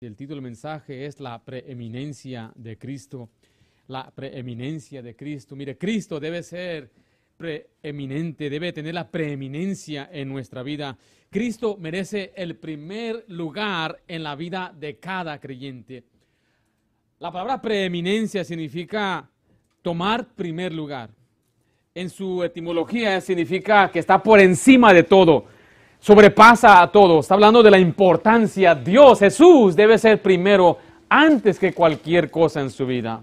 El título del mensaje es la preeminencia de Cristo. La preeminencia de Cristo. Mire, Cristo debe ser preeminente, debe tener la preeminencia en nuestra vida. Cristo merece el primer lugar en la vida de cada creyente. La palabra preeminencia significa tomar primer lugar. En su etimología significa que está por encima de todo sobrepasa a todos. Está hablando de la importancia. Dios, Jesús, debe ser primero antes que cualquier cosa en su vida.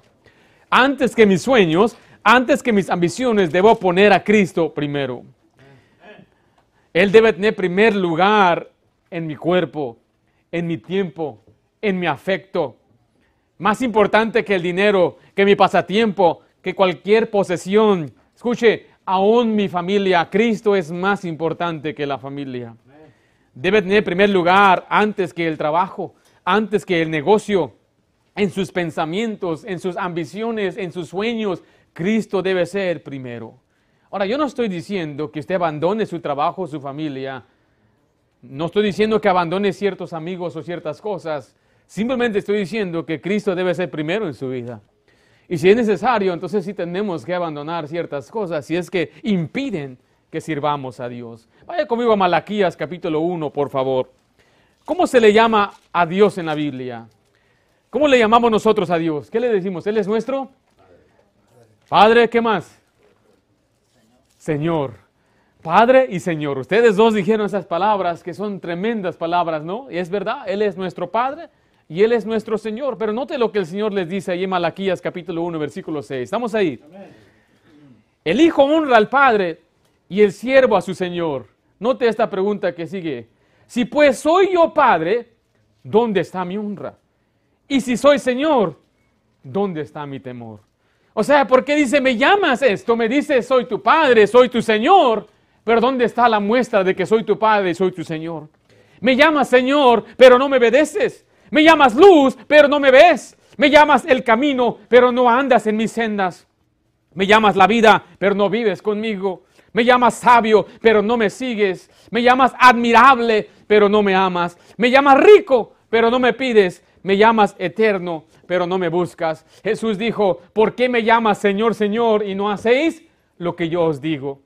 Antes que mis sueños, antes que mis ambiciones, debo poner a Cristo primero. Él debe tener primer lugar en mi cuerpo, en mi tiempo, en mi afecto. Más importante que el dinero, que mi pasatiempo, que cualquier posesión. Escuche, aún mi familia. Cristo es más importante que la familia. Debe tener primer lugar antes que el trabajo, antes que el negocio, en sus pensamientos, en sus ambiciones, en sus sueños. Cristo debe ser primero. Ahora, yo no estoy diciendo que usted abandone su trabajo, su familia. No estoy diciendo que abandone ciertos amigos o ciertas cosas. Simplemente estoy diciendo que Cristo debe ser primero en su vida. Y si es necesario, entonces sí tenemos que abandonar ciertas cosas, si es que impiden que sirvamos a Dios. Vaya conmigo a Malaquías capítulo 1, por favor. ¿Cómo se le llama a Dios en la Biblia? ¿Cómo le llamamos nosotros a Dios? ¿Qué le decimos? ¿Él es nuestro? Padre, ¿qué más? Señor. Padre y Señor. Ustedes dos dijeron esas palabras que son tremendas palabras, ¿no? Y es verdad, Él es nuestro Padre y Él es nuestro Señor. Pero note lo que el Señor les dice ahí en Malaquías capítulo 1, versículo 6. Estamos ahí. El Hijo honra al Padre y el siervo a su Señor. Note esta pregunta que sigue. Si pues soy yo Padre, ¿dónde está mi honra? Y si soy Señor, ¿dónde está mi temor? O sea, ¿por qué dice, me llamas esto? Me dice, soy tu Padre, soy tu Señor. Pero ¿dónde está la muestra de que soy tu Padre y soy tu Señor? Me llamas Señor, pero no me obedeces. Me llamas luz, pero no me ves. Me llamas el camino, pero no andas en mis sendas. Me llamas la vida, pero no vives conmigo. Me llamas sabio, pero no me sigues. Me llamas admirable, pero no me amas. Me llamas rico, pero no me pides. Me llamas eterno, pero no me buscas. Jesús dijo, ¿por qué me llamas Señor, Señor y no hacéis lo que yo os digo?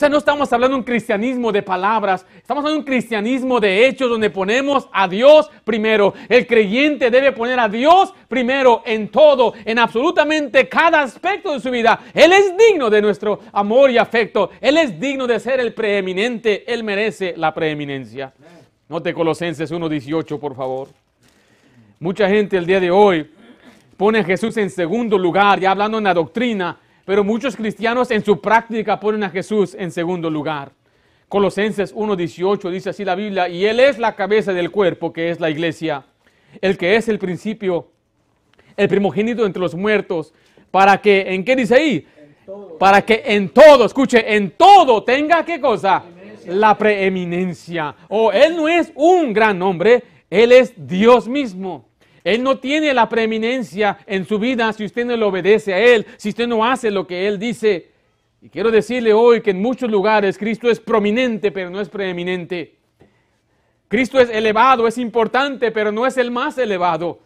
Sea, no estamos hablando de un cristianismo de palabras, estamos hablando de un cristianismo de hechos donde ponemos a Dios primero. El creyente debe poner a Dios primero en todo, en absolutamente cada aspecto de su vida. Él es digno de nuestro amor y afecto. Él es digno de ser el preeminente. Él merece la preeminencia. Note Colosenses 1.18, por favor. Mucha gente el día de hoy pone a Jesús en segundo lugar, ya hablando en la doctrina pero muchos cristianos en su práctica ponen a Jesús en segundo lugar. Colosenses 1.18 dice así la Biblia, y Él es la cabeza del cuerpo, que es la iglesia, el que es el principio, el primogénito entre los muertos, para que, ¿en qué dice ahí? Para que en todo, escuche, en todo tenga qué cosa? La preeminencia. O oh, Él no es un gran hombre, Él es Dios mismo. Él no tiene la preeminencia en su vida si usted no le obedece a Él, si usted no hace lo que Él dice. Y quiero decirle hoy que en muchos lugares Cristo es prominente, pero no es preeminente. Cristo es elevado, es importante, pero no es el más elevado.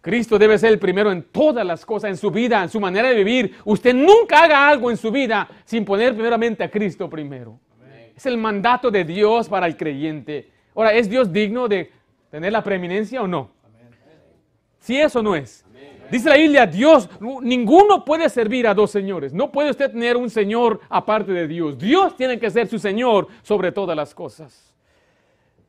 Cristo debe ser el primero en todas las cosas, en su vida, en su manera de vivir. Usted nunca haga algo en su vida sin poner primeramente a Cristo primero. Es el mandato de Dios para el creyente. Ahora, ¿es Dios digno de tener la preeminencia o no? Si eso no es. Dice la Biblia, Dios, ninguno puede servir a dos señores. No puede usted tener un señor aparte de Dios. Dios tiene que ser su señor sobre todas las cosas.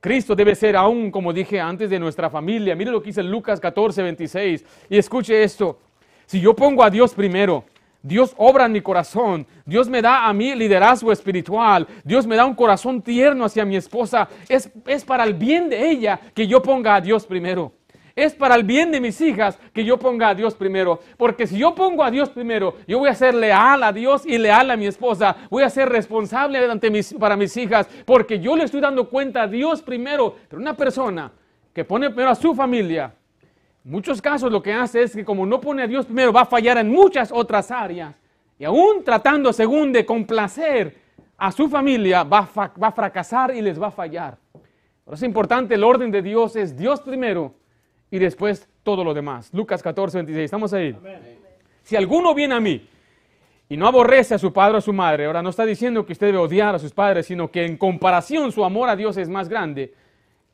Cristo debe ser aún, como dije antes, de nuestra familia. Mire lo que dice Lucas 14, 26. Y escuche esto. Si yo pongo a Dios primero, Dios obra en mi corazón. Dios me da a mí liderazgo espiritual. Dios me da un corazón tierno hacia mi esposa. Es, es para el bien de ella que yo ponga a Dios primero. Es para el bien de mis hijas que yo ponga a Dios primero. Porque si yo pongo a Dios primero, yo voy a ser leal a Dios y leal a mi esposa. Voy a ser responsable ante mis, para mis hijas. Porque yo le estoy dando cuenta a Dios primero. Pero una persona que pone primero a su familia, en muchos casos lo que hace es que como no pone a Dios primero, va a fallar en muchas otras áreas. Y aún tratando según de complacer a su familia, va a, va a fracasar y les va a fallar. Ahora es importante, el orden de Dios es Dios primero y después todo lo demás. Lucas 14, 26, estamos ahí. Si alguno viene a mí y no aborrece a su padre o a su madre, ahora no está diciendo que usted debe odiar a sus padres, sino que en comparación su amor a Dios es más grande.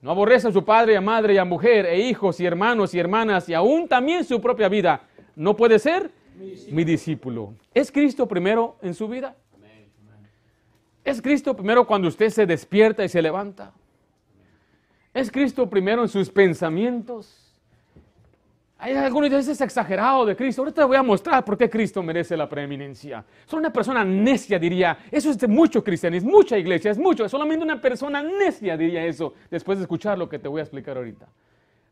No aborrece a su padre a madre y a mujer e hijos y hermanos y hermanas y aún también su propia vida. No puede ser mi discípulo. ¿Es Cristo primero en su vida? ¿Es Cristo primero cuando usted se despierta y se levanta? ¿Es Cristo primero en sus pensamientos? Hay algunos dicen es exagerado de Cristo. Ahorita voy a mostrar por qué Cristo merece la preeminencia. Soy una persona necia, diría. Eso es de mucho cristianismo, mucha iglesia, es mucho. Solamente una persona necia diría eso después de escuchar lo que te voy a explicar ahorita.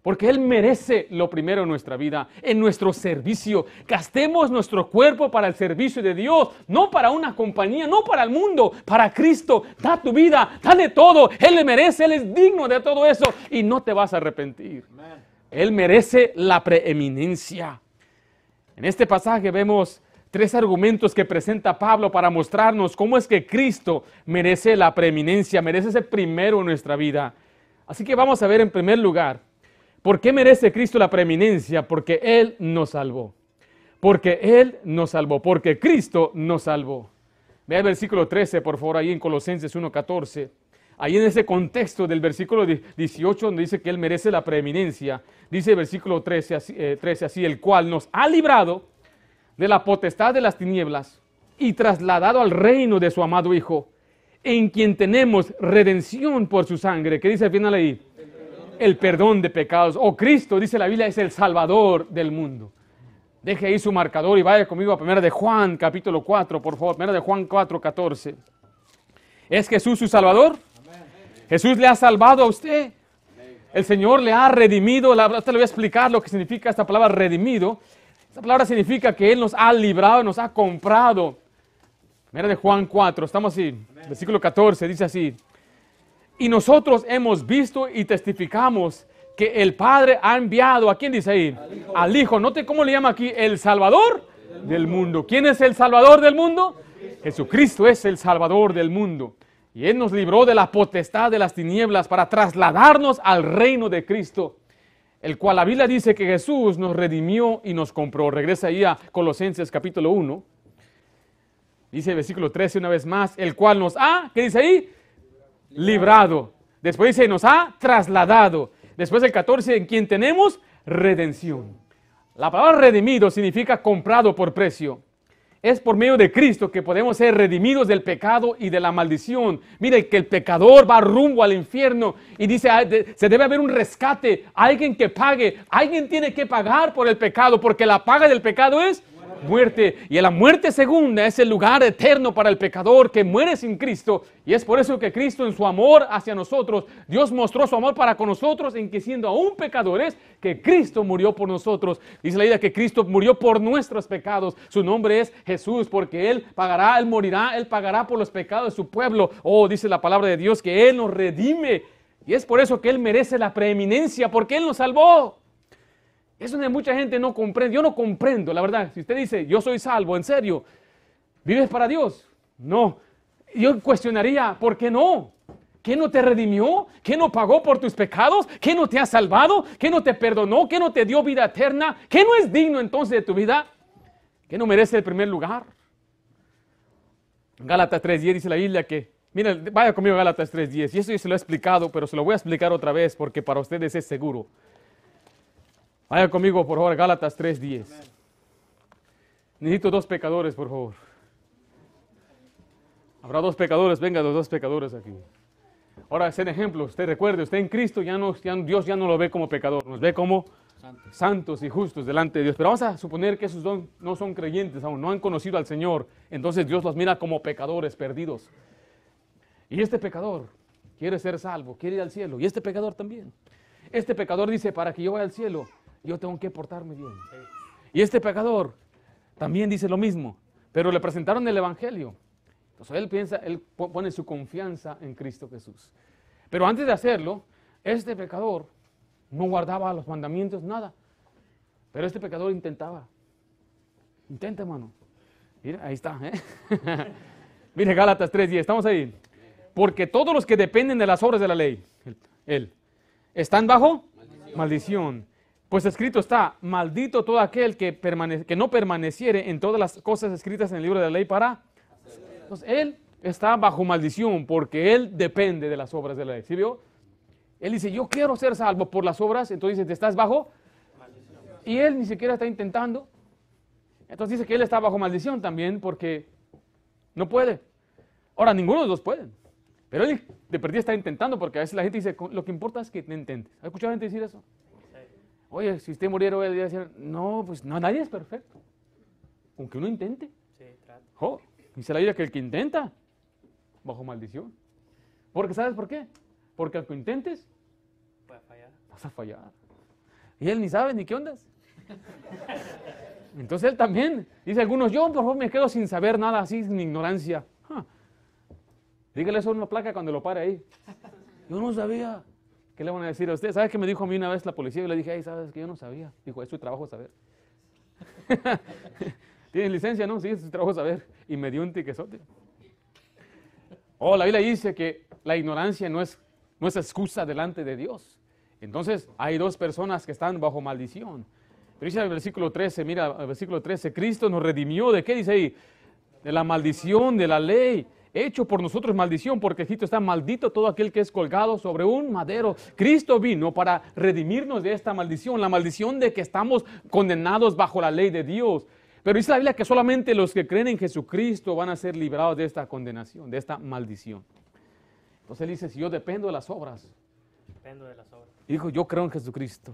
Porque Él merece lo primero en nuestra vida, en nuestro servicio. Gastemos nuestro cuerpo para el servicio de Dios, no para una compañía, no para el mundo, para Cristo. Da tu vida, dale todo. Él le merece, Él es digno de todo eso y no te vas a arrepentir. Él merece la preeminencia. En este pasaje vemos tres argumentos que presenta Pablo para mostrarnos cómo es que Cristo merece la preeminencia, merece ser primero en nuestra vida. Así que vamos a ver en primer lugar, ¿por qué merece Cristo la preeminencia? Porque Él nos salvó. Porque Él nos salvó, porque Cristo nos salvó. Vea el versículo 13, por favor, ahí en Colosenses 1.14 ahí en ese contexto del versículo 18 donde dice que Él merece la preeminencia, dice el versículo 13 así, 13 así, el cual nos ha librado de la potestad de las tinieblas y trasladado al reino de su amado Hijo, en quien tenemos redención por su sangre. ¿Qué dice al final ahí? El perdón de pecados. O oh, Cristo, dice la Biblia, es el Salvador del mundo. Deje ahí su marcador y vaya conmigo a 1 de Juan, capítulo 4, por favor. 1 de Juan 4, 14. ¿Es Jesús su Salvador? Jesús le ha salvado a usted. El Señor le ha redimido. Usted le voy a explicar lo que significa esta palabra redimido. Esta palabra significa que Él nos ha librado, nos ha comprado. Mira de Juan 4, estamos así, versículo 14, dice así. Y nosotros hemos visto y testificamos que el Padre ha enviado, ¿a quién dice ahí? Al Hijo. Al Hijo. Note cómo le llama aquí, el Salvador del mundo. ¿Quién es el Salvador del mundo? Jesucristo es el Salvador del mundo. Y Él nos libró de la potestad de las tinieblas para trasladarnos al reino de Cristo, el cual la Biblia dice que Jesús nos redimió y nos compró. Regresa ahí a Colosenses capítulo 1. Dice el versículo 13 una vez más, el cual nos ha, ¿qué dice ahí? Librado. Después dice, nos ha trasladado. Después el 14, en quien tenemos redención. La palabra redimido significa comprado por precio. Es por medio de Cristo que podemos ser redimidos del pecado y de la maldición. Mire que el pecador va rumbo al infierno y dice, se debe haber un rescate, alguien que pague, alguien tiene que pagar por el pecado, porque la paga del pecado es muerte. Y la muerte segunda es el lugar eterno para el pecador que muere sin Cristo. Y es por eso que Cristo en su amor hacia nosotros, Dios mostró su amor para con nosotros en que siendo aún pecadores, que Cristo murió por nosotros. Dice la idea que Cristo murió por nuestros pecados. Su nombre es Jesús porque Él pagará, Él morirá, Él pagará por los pecados de su pueblo. Oh, dice la palabra de Dios que Él nos redime. Y es por eso que Él merece la preeminencia, porque Él nos salvó. Es donde mucha gente no comprende. Yo no comprendo, la verdad. Si usted dice, yo soy salvo, en serio, ¿vives para Dios? No. Yo cuestionaría, ¿por qué no? ¿Qué no te redimió? ¿Qué no pagó por tus pecados? ¿Qué no te ha salvado? ¿Qué no te perdonó? ¿Qué no te dio vida eterna? ¿Qué no es digno entonces de tu vida? ¿Qué no merece el primer lugar? Gálatas 3.10 dice la Biblia que, mira, vaya conmigo Gálatas 3.10. Y eso yo se lo he explicado, pero se lo voy a explicar otra vez porque para ustedes es seguro. Vaya conmigo, por favor, Gálatas 3.10. Necesito dos pecadores, por favor. Habrá dos pecadores, venga los dos pecadores aquí. Ahora, es ejemplo, usted recuerde, usted en Cristo ya no, Dios ya no lo ve como pecador, nos ve como santos. y justos delante de Dios. Pero vamos a suponer que esos dos no son creyentes aún, no han conocido al Señor. Entonces Dios los mira como pecadores perdidos. Y este pecador quiere ser salvo, quiere ir al cielo. Y este pecador también. Este pecador dice, para que yo vaya al cielo, yo tengo que portarme bien. Y este pecador también dice lo mismo, pero le presentaron el Evangelio. Entonces él piensa, él pone su confianza en Cristo Jesús. Pero antes de hacerlo, este pecador no guardaba los mandamientos, nada. Pero este pecador intentaba. Intenta, hermano. Mira, ahí está. ¿eh? Mire, Gálatas 3.10, estamos ahí. Porque todos los que dependen de las obras de la ley, Él. ¿Están bajo? Maldición. Pues escrito está, maldito todo aquel que, no permaneciere en todas las cosas escritas en el libro de la ley para... Entonces, él está bajo maldición porque él depende de las obras de la ley. ¿Sí vio? Él dice, yo quiero ser salvo por las obras, entonces dice, ¿te estás bajo? Y él ni siquiera está intentando. Entonces dice que él está bajo maldición también porque no puede. Ahora, ninguno de los dos pueden. Pero él de perdida está intentando porque a veces la gente dice, lo que importa es que te intentes. ¿Has escuchado gente decir eso? Oye, si usted muriera hoy, a decir, no, pues no, nadie es perfecto. Aunque uno intente. Sí, claro. dice la Biblia que el que intenta, bajo maldición. Porque ¿sabes por qué? Porque al que intentes, fallar. vas a fallar. Y él ni sabe ni qué ondas. Entonces él también, dice algunos, yo por favor me quedo sin saber nada, así, sin ignorancia. Dígale eso en una placa cuando lo pare ahí. Yo no sabía. ¿Qué le van a decir a usted? ¿Sabes qué me dijo a mí una vez la policía? Yo le dije, ¿sabes que Yo no sabía. Dijo, es tu trabajo saber. ¿Tienes licencia? No, sí, es tu trabajo saber. Y me dio un tiquezote. Oh, la Biblia dice que la ignorancia no es, no es excusa delante de Dios. Entonces, hay dos personas que están bajo maldición. Pero dice el versículo 13, mira, el versículo 13, Cristo nos redimió. ¿De qué dice ahí? De la maldición de la ley hecho por nosotros maldición, porque Cristo está maldito todo aquel que es colgado sobre un madero. Cristo vino para redimirnos de esta maldición, la maldición de que estamos condenados bajo la ley de Dios. Pero dice la Biblia que solamente los que creen en Jesucristo van a ser librados de esta condenación, de esta maldición. Entonces él dice, si yo dependo de las obras. Dependo de las obras. Y dijo, yo creo en Jesucristo.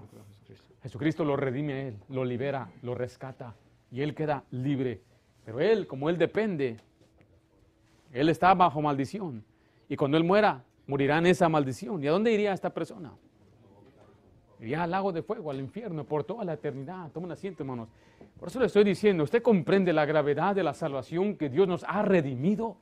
Jesucristo lo redime a él, lo libera, lo rescata y él queda libre. Pero él, como él depende él está bajo maldición. Y cuando Él muera, morirá en esa maldición. ¿Y a dónde iría esta persona? Iría al lago de fuego, al infierno, por toda la eternidad. Toma un asiento, hermanos. Por eso le estoy diciendo, ¿usted comprende la gravedad de la salvación que Dios nos ha redimido?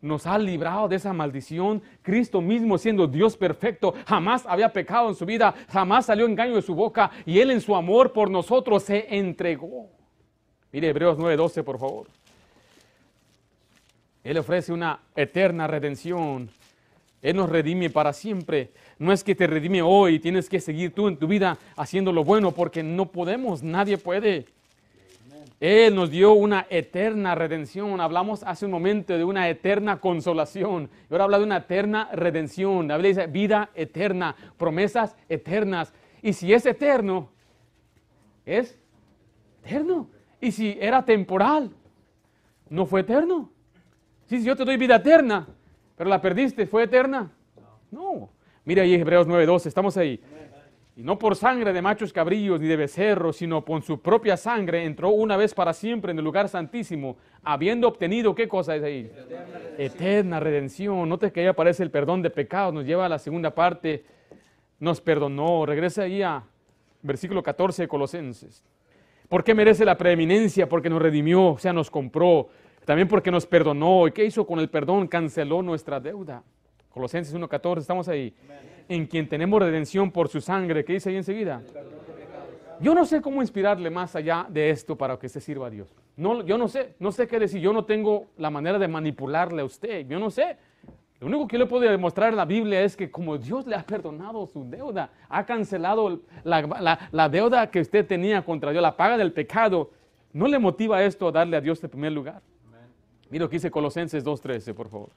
Nos ha librado de esa maldición. Cristo mismo, siendo Dios perfecto, jamás había pecado en su vida, jamás salió engaño de su boca, y Él en su amor por nosotros se entregó. Mire Hebreos 9:12, por favor. Él ofrece una eterna redención. Él nos redime para siempre. No es que te redime hoy, tienes que seguir tú en tu vida haciendo lo bueno porque no podemos, nadie puede. Él nos dio una eterna redención. Hablamos hace un momento de una eterna consolación. Y ahora habla de una eterna redención. Habla de vida eterna, promesas eternas. Y si es eterno, es eterno. Y si era temporal, no fue eterno. Sí, yo te doy vida eterna, pero la perdiste, ¿fue eterna? No. Mira ahí Hebreos 9:12, estamos ahí. Y no por sangre de machos cabrillos ni de becerros, sino por su propia sangre entró una vez para siempre en el lugar santísimo, habiendo obtenido, ¿qué cosa es ahí? Eterna, Eterna redención. Note que ahí aparece el perdón de pecados, nos lleva a la segunda parte, nos perdonó. Regresa ahí a versículo 14 de Colosenses. ¿Por qué merece la preeminencia? Porque nos redimió, o sea, nos compró, también porque nos perdonó. ¿Y qué hizo con el perdón? Canceló nuestra deuda. Colosenses 1.14, estamos ahí. En quien tenemos redención por su sangre. ¿Qué dice ahí enseguida? Yo no sé cómo inspirarle más allá de esto para que se sirva a Dios. No, yo no sé, no sé qué decir. Yo no tengo la manera de manipularle a usted. Yo no sé. Lo único que le puedo demostrar en la Biblia es que como Dios le ha perdonado su deuda, ha cancelado la, la deuda que usted tenía contra Dios, la paga del pecado, ¿no le motiva esto a darle a Dios el primer lugar? Mira lo que dice Colosenses 2.13, por favor.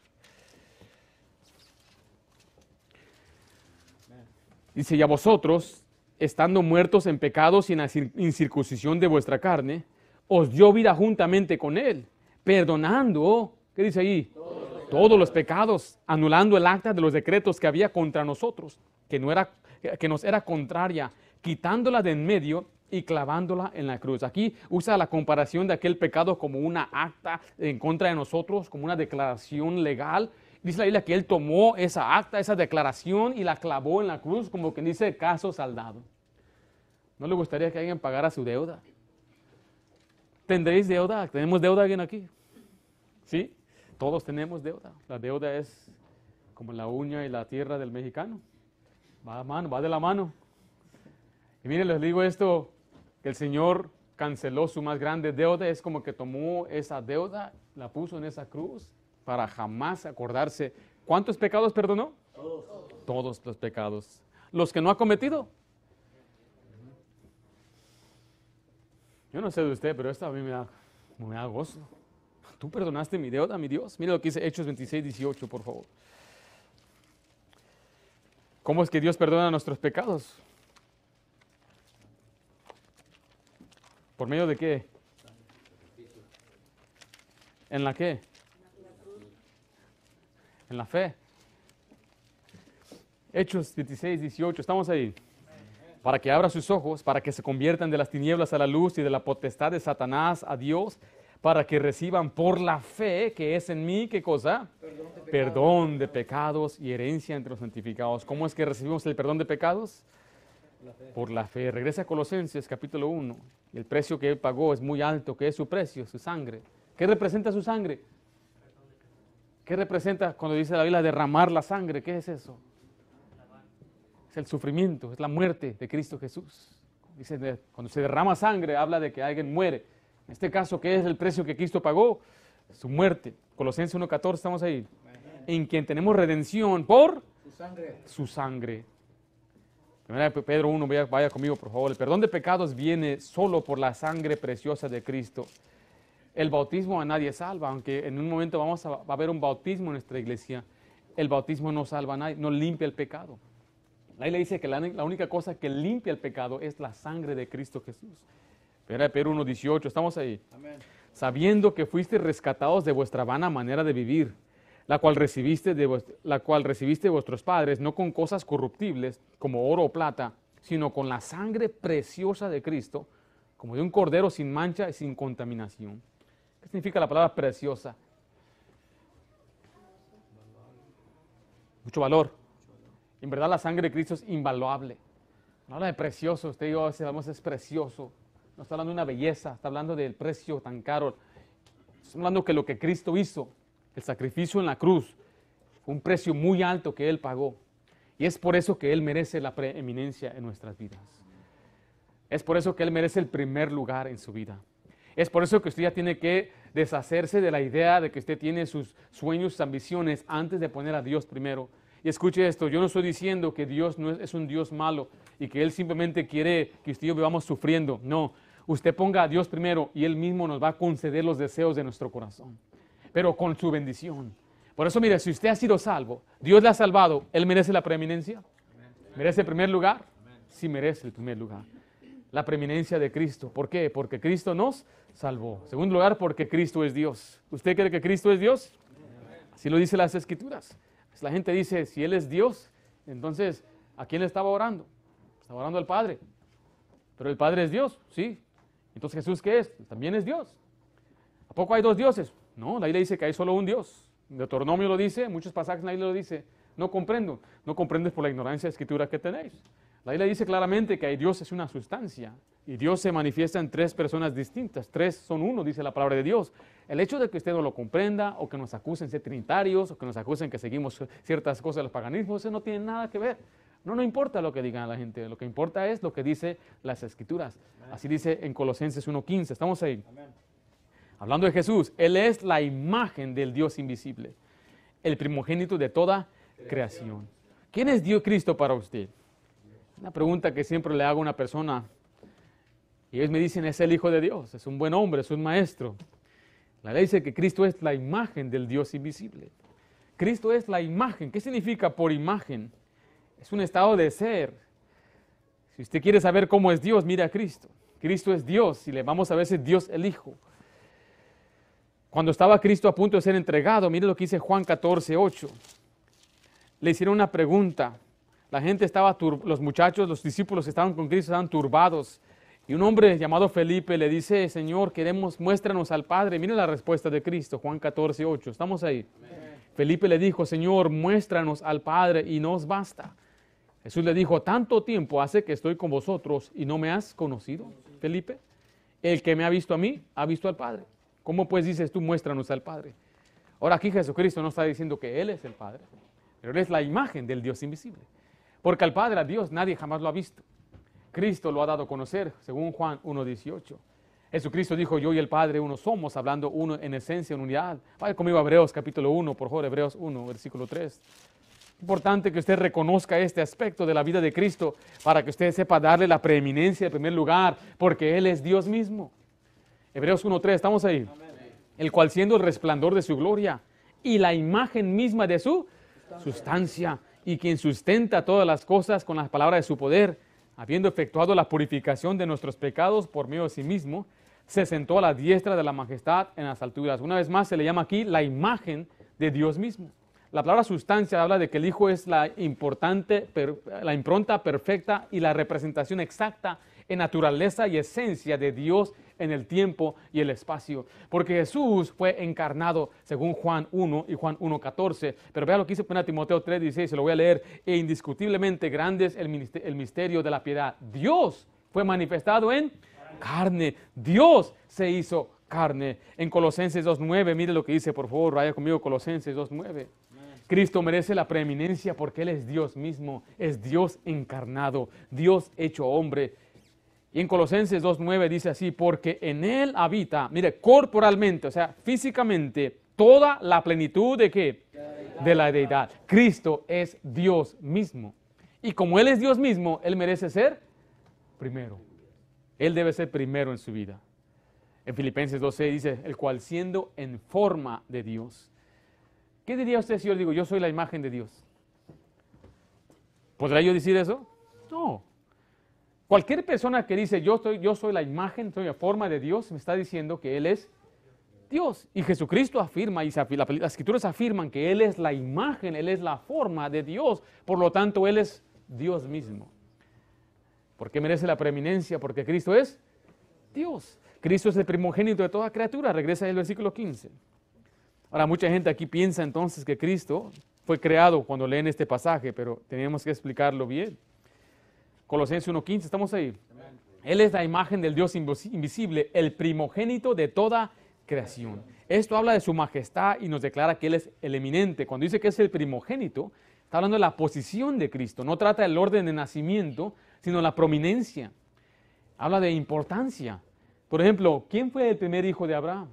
Dice, y a vosotros, estando muertos en pecados y en la incircuncisión de vuestra carne, os dio vida juntamente con él, perdonando, ¿qué dice ahí? Todos los pecados, anulando el acta de los decretos que había contra nosotros, que, no era, que nos era contraria, quitándola de en medio y clavándola en la cruz. Aquí usa la comparación de aquel pecado como una acta en contra de nosotros, como una declaración legal. Dice la Biblia que él tomó esa acta, esa declaración y la clavó en la cruz, como que dice caso saldado. ¿No le gustaría que alguien pagara su deuda? ¿Tendréis deuda? ¿Tenemos deuda alguien aquí? ¿Sí? Todos tenemos deuda. La deuda es como la uña y la tierra del mexicano. Va mano, va de la mano. Y miren, les digo esto el Señor canceló su más grande deuda, es como que tomó esa deuda, la puso en esa cruz para jamás acordarse. ¿Cuántos pecados perdonó? Todos los pecados. Los que no ha cometido. Yo no sé de usted, pero esto a mí me da, me da gozo. Tú perdonaste mi deuda, mi Dios. Mira lo que dice Hechos 26, 18, por favor. ¿Cómo es que Dios perdona nuestros pecados? ¿Por medio de qué? ¿En la qué? En la fe. Hechos 16, 18, estamos ahí. Para que abra sus ojos, para que se conviertan de las tinieblas a la luz y de la potestad de Satanás a Dios, para que reciban por la fe que es en mí, ¿qué cosa? Perdón de, pecados y herencia entre los santificados. ¿Cómo es que recibimos el perdón de pecados? Por la fe. Regresa a Colosenses capítulo 1. El precio que él pagó es muy alto. ¿Qué es su precio? Su sangre. ¿Qué representa su sangre? ¿Qué representa cuando dice la Biblia derramar la sangre? ¿Qué es eso? Es el sufrimiento, es la muerte de Cristo Jesús. Dice, cuando se derrama sangre, habla de que alguien muere. En este caso, ¿qué es el precio que Cristo pagó? Su muerte. Colosenses 1.14, estamos ahí. En quien tenemos redención por Su sangre. su sangre. Primera de Pedro 1, vaya, vaya conmigo por favor. El perdón de pecados viene solo por la sangre preciosa de Cristo. El bautismo a nadie salva, aunque en un momento vamos a, va a haber un bautismo en nuestra iglesia. El bautismo no salva a nadie, no limpia el pecado. La le dice que la, la única cosa que limpia el pecado es la sangre de Cristo Jesús. Primera de Pedro 1, 18, estamos ahí. Amén. Sabiendo que fuiste rescatados de vuestra vana manera de vivir, la cual recibiste de, la cual recibiste de vuestros padres, no con cosas corruptibles como oro o plata, sino con la sangre preciosa de Cristo, como de un cordero sin mancha y sin contaminación. ¿Qué significa la palabra preciosa? Mucho valor. En verdad la sangre de Cristo es invaluable. No habla de precioso, usted y yo a veces hablamos es precioso. No está hablando de una belleza, está hablando del precio tan caro. Está hablando que lo que Cristo hizo, el sacrificio en la cruz, fue un precio muy alto que Él pagó. Y es por eso que Él merece la preeminencia en nuestras vidas. Es por eso que Él merece el primer lugar en su vida. Es por eso que usted ya tiene que deshacerse de la idea de que usted tiene sus sueños, sus ambiciones antes de poner a Dios primero. Y escuche esto, yo no estoy diciendo que Dios no es, es un Dios malo y que Él simplemente quiere que usted y yo vivamos sufriendo. No, usted ponga a Dios primero y Él mismo nos va a conceder los deseos de nuestro corazón, pero con su bendición. Por eso, mire, si usted ha sido salvo, Dios le ha salvado, ¿Él merece la preeminencia? ¿Merece el primer lugar? Sí merece el primer lugar. La preeminencia de Cristo. ¿Por qué? Porque Cristo nos salvó. Segundo lugar, porque Cristo es Dios. ¿Usted cree que Cristo es Dios? Así lo dice las Escrituras. Pues la gente dice, si Él es Dios, entonces, ¿a quién le estaba orando? Estaba orando al Padre. Pero el Padre es Dios, sí. Entonces Jesús, ¿qué es? También es Dios. ¿A poco hay dos dioses? No, la Biblia dice que hay solo un Dios. Deuteronomio lo dice, muchos pasajes en la Biblia lo dice. No comprendo. No comprendes por la ignorancia de escritura que tenéis. La Biblia dice claramente que Dios es una sustancia y Dios se manifiesta en tres personas distintas. Tres son uno, dice la palabra de Dios. El hecho de que usted no lo comprenda o que nos acusen de ser trinitarios o que nos acusen que seguimos ciertas cosas del paganismo, eso no tiene nada que ver. No, no importa lo que digan la gente, lo que importa es lo que dice las escrituras. Así dice en Colosenses 1.15, estamos ahí. Amén. Hablando de Jesús, Él es la imagen del Dios invisible, el primogénito de toda creación. ¿Quién es Dios Cristo para usted? Una pregunta que siempre le hago a una persona. Y ellos me dicen, es el Hijo de Dios, es un buen hombre, es un maestro. La ley dice que Cristo es la imagen del Dios invisible. Cristo es la imagen. ¿Qué significa por imagen? Es un estado de ser. Si usted quiere saber cómo es Dios, mire a Cristo. Cristo es Dios y le vamos a ver si Dios el Hijo. Cuando estaba Cristo a punto de ser entregado, mire lo que dice Juan 14, 8. Le hicieron una pregunta. La gente estaba, los muchachos, los discípulos que estaban con Cristo estaban turbados. Y un hombre llamado Felipe le dice, Señor, queremos, muéstranos al Padre. Mire la respuesta de Cristo, Juan 14, 8. Estamos ahí. Felipe le dijo, Señor, muéstranos al Padre y nos basta. Jesús le dijo, tanto tiempo hace que estoy con vosotros y no me has conocido, Felipe. El que me ha visto a mí, ha visto al Padre. ¿Cómo pues dices tú, muéstranos al Padre? Ahora aquí Jesucristo no está diciendo que Él es el Padre, pero Él es la imagen del Dios invisible. Porque al Padre, a Dios, nadie jamás lo ha visto. Cristo lo ha dado a conocer, según Juan 1.18. Jesucristo dijo, yo y el Padre uno somos, hablando uno en esencia, en unidad. Vaya conmigo a Hebreos capítulo 1, por favor, Hebreos 1, versículo 3. Importante que usted reconozca este aspecto de la vida de Cristo para que usted sepa darle la preeminencia en primer lugar, porque Él es Dios mismo. Hebreos 1.3, estamos ahí. El cual siendo el resplandor de su gloria y la imagen misma de su sustancia y quien sustenta todas las cosas con las palabras de su poder, habiendo efectuado la purificación de nuestros pecados por medio de sí mismo, se sentó a la diestra de la majestad en las alturas. Una vez más se le llama aquí la imagen de Dios mismo. La palabra sustancia habla de que el Hijo es la importante, la impronta perfecta y la representación exacta en naturaleza y esencia de Dios en el tiempo y el espacio. Porque Jesús fue encarnado según Juan 1 y Juan 1.14. Pero vea lo que dice Timoteo 3.16, se lo voy a leer. E indiscutiblemente grande es el misterio de la piedad. Dios fue manifestado en carne. Dios se hizo carne. En Colosenses 2.9, mire lo que dice, por favor, vaya conmigo, Colosenses 2.9. Cristo merece la preeminencia porque Él es Dios mismo, es Dios encarnado, Dios hecho hombre. Y en Colosenses 2.9 dice así, porque en Él habita, mire, corporalmente, o sea, físicamente, toda la plenitud de qué? De la deidad. Cristo es Dios mismo. Y como Él es Dios mismo, Él merece ser primero. Él debe ser primero en su vida. En Filipenses 2.6 dice, el cual siendo en forma de Dios. ¿Qué diría usted si yo digo, yo soy la imagen de Dios? ¿Podrá yo decir eso? Cualquier persona que dice, yo, yo soy la imagen, soy la forma de Dios, me está diciendo que Él es Dios. Y Jesucristo afirma, y las escrituras afirman que Él es la imagen, Él es la forma de Dios. Por lo tanto, Él es Dios mismo. ¿Por qué merece la preeminencia? Porque Cristo es Dios. Cristo es el primogénito de toda criatura. Regresa al versículo 15. Ahora, mucha gente aquí piensa entonces que Cristo fue creado cuando leen este pasaje, pero tenemos que explicarlo bien. Colosenses 1.15, estamos ahí. Él es la imagen del Dios invisible, el primogénito de toda creación. Esto habla de su majestad y nos declara que Él es el eminente. Cuando dice que es el primogénito, está hablando de la posición de Cristo. No trata del orden de nacimiento, sino la prominencia. Habla de importancia. Por ejemplo, ¿quién fue el primer hijo de Abraham?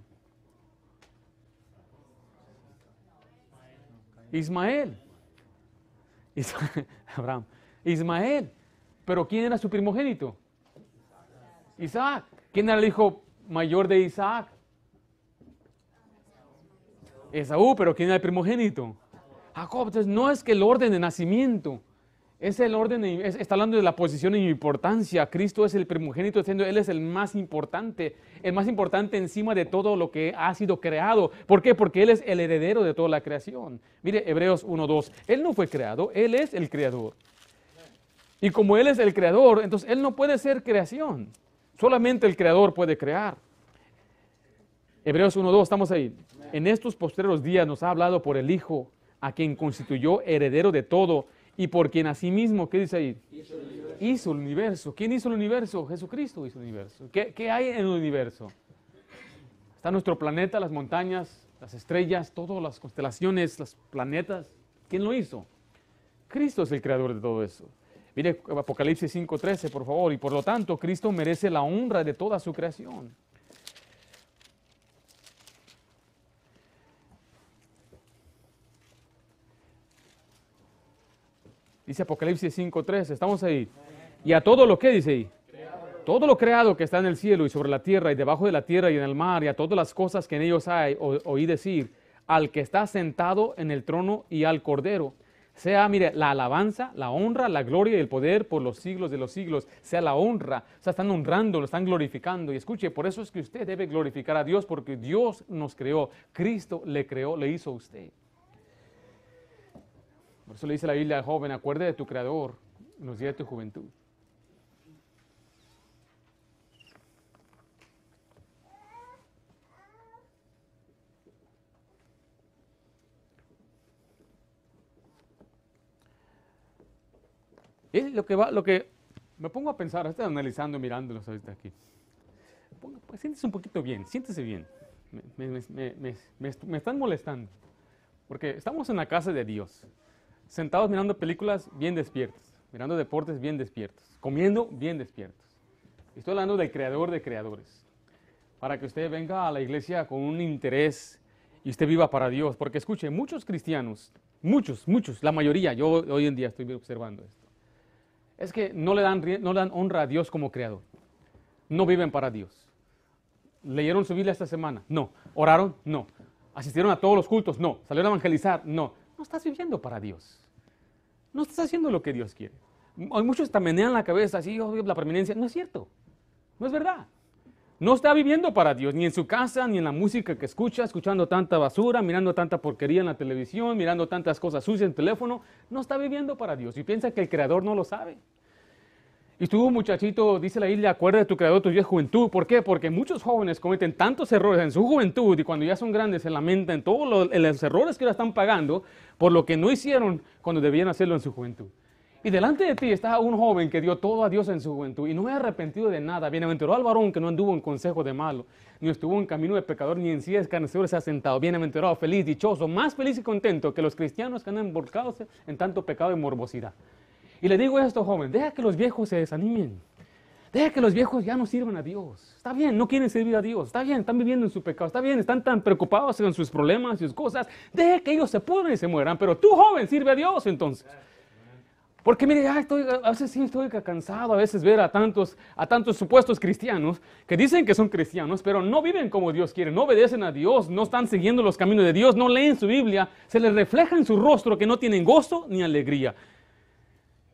Ismael. Abraham. Ismael. Pero ¿quién era su primogénito? Isaac. ¿Quién era el hijo mayor de Isaac? Esaú, pero ¿quién era el primogénito? Jacob. Entonces no es que el orden de nacimiento, es el orden, está hablando de la posición y importancia. Cristo es el primogénito, Él es el más importante, el más importante encima de todo lo que ha sido creado. ¿Por qué? Porque Él es el heredero de toda la creación. Mire, Hebreos 1.2, Él no fue creado, Él es el creador. Y como Él es el creador, entonces Él no puede ser creación. Solamente el creador puede crear. Hebreos 1.2, estamos ahí. En estos postreros días nos ha hablado por el Hijo, a quien constituyó heredero de todo y por quien asimismo, ¿qué dice ahí? Hizo el universo. ¿Quién hizo el universo? Jesucristo hizo el universo. ¿Qué, ¿Qué, hay en el universo? Está nuestro planeta, las montañas, las estrellas, todas las constelaciones, los planetas. ¿Quién lo hizo? Cristo es el creador de todo eso. Mire Apocalipsis 5.13, por favor. Y por lo tanto, Cristo merece la honra de toda su creación. Dice Apocalipsis 5.3, estamos ahí. Y a todo lo que dice ahí. Todo lo creado que está en el cielo y sobre la tierra y debajo de la tierra y en el mar y a todas las cosas que en ellos hay, oí decir, al que está sentado en el trono y al cordero, sea, mire, la alabanza, la honra, la gloria y el poder por los siglos de los siglos, sea la honra, o sea, están honrando, lo están glorificando. Y escuche, por eso es que usted debe glorificar a Dios, porque Dios nos creó, Cristo le creó, le hizo a usted. Por eso le dice la Biblia al joven, acuerde de tu Creador en los días de tu juventud. Es lo que va, lo que me pongo a pensar, estoy analizando, mirándolos ahorita aquí. Pues siéntese un poquito bien, siéntese bien. me están molestando. Porque estamos en la casa de Dios sentados mirando películas bien despiertos, mirando deportes bien despiertos, comiendo bien despiertos. Estoy hablando del creador de creadores. Para que usted venga a la iglesia con un interés y usted viva para Dios. Porque escuche, muchos cristianos, muchos, muchos, la mayoría, yo hoy en día estoy observando esto, es que no le dan, no le dan honra a Dios como creador. No viven para Dios. ¿Leyeron su Biblia esta semana? No. ¿Oraron? No. ¿Asistieron a todos los cultos? No. ¿Salieron a evangelizar? No. No estás viviendo para Dios. No estás haciendo lo que Dios quiere. Muchos te menean la cabeza así, oh, la permanencia. No es cierto. No es verdad. No está viviendo para Dios, ni en su casa, ni en la música que escucha, escuchando tanta basura, mirando tanta porquería en la televisión, mirando tantas cosas sucias en el teléfono. No está viviendo para Dios y piensa que el Creador no lo sabe. Y tú, muchachito, dice la Biblia, acuerda de tu Creador tu juventud. ¿Por qué? Porque muchos jóvenes cometen tantos errores en su juventud y cuando ya son grandes se lamentan todos los, los errores que ahora están pagando por lo que no hicieron cuando debían hacerlo en su juventud. Y delante de ti está un joven que dio todo a Dios en su juventud y no ha arrepentido de nada. Bienaventurado al varón que no anduvo en consejo de malo, ni estuvo en camino de pecador, ni en sí escarnecedor se ha sentado. Bienaventurado, feliz, dichoso, más feliz y contento que los cristianos que andan emborcados en tanto pecado y morbosidad. Y le digo esto, joven, deja que los viejos se desanimen. Deja que los viejos ya no sirvan a Dios. Está bien, no quieren servir a Dios. Está bien, están viviendo en su pecado. Está bien, están tan preocupados en sus problemas y sus cosas. Deja que ellos se pudran y se mueran. Pero tú, joven, sirve a Dios entonces. Porque mire, estoy, a veces sí estoy cansado a veces ver a tantos, a tantos supuestos cristianos que dicen que son cristianos, pero no viven como Dios quiere, no obedecen a Dios, no están siguiendo los caminos de Dios, no leen su Biblia, se les refleja en su rostro que no tienen gozo ni alegría.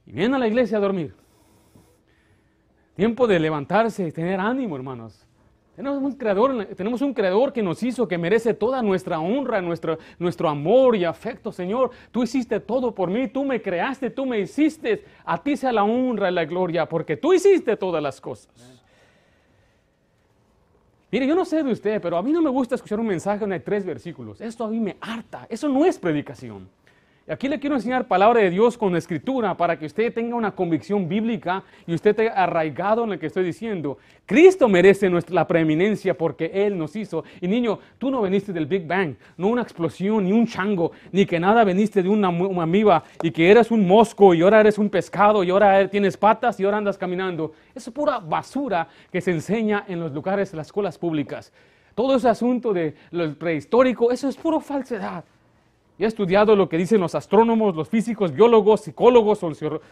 Y vienen a la iglesia a dormir. Tiempo de levantarse y tener ánimo, hermanos. Tenemos un, creador, tenemos un creador que nos hizo, que merece toda nuestra honra, nuestro, nuestro amor y afecto, Señor. Tú hiciste todo por mí, tú me creaste, tú me hiciste. A ti sea la honra y la gloria, porque tú hiciste todas las cosas. Mire, yo no sé de usted, pero a mí no me gusta escuchar un mensaje donde hay tres versículos. Esto a mí me harta. Eso no es predicación. Aquí le quiero enseñar palabra de Dios con escritura para que usted tenga una convicción bíblica y usted esté arraigado en lo que estoy diciendo. Cristo merece nuestra, la preeminencia porque Él nos hizo. Y niño, tú no veniste del Big Bang, no una explosión, ni un chango, ni que nada veniste de una, una y que eres un mosco y ahora eres un pescado y ahora tienes patas y ahora andas caminando. Es pura basura que se enseña en los lugares, en las escuelas públicas. Todo ese asunto de lo prehistórico, eso es pura falsedad he estudiado lo que dicen los astrónomos, los físicos, biólogos, psicólogos,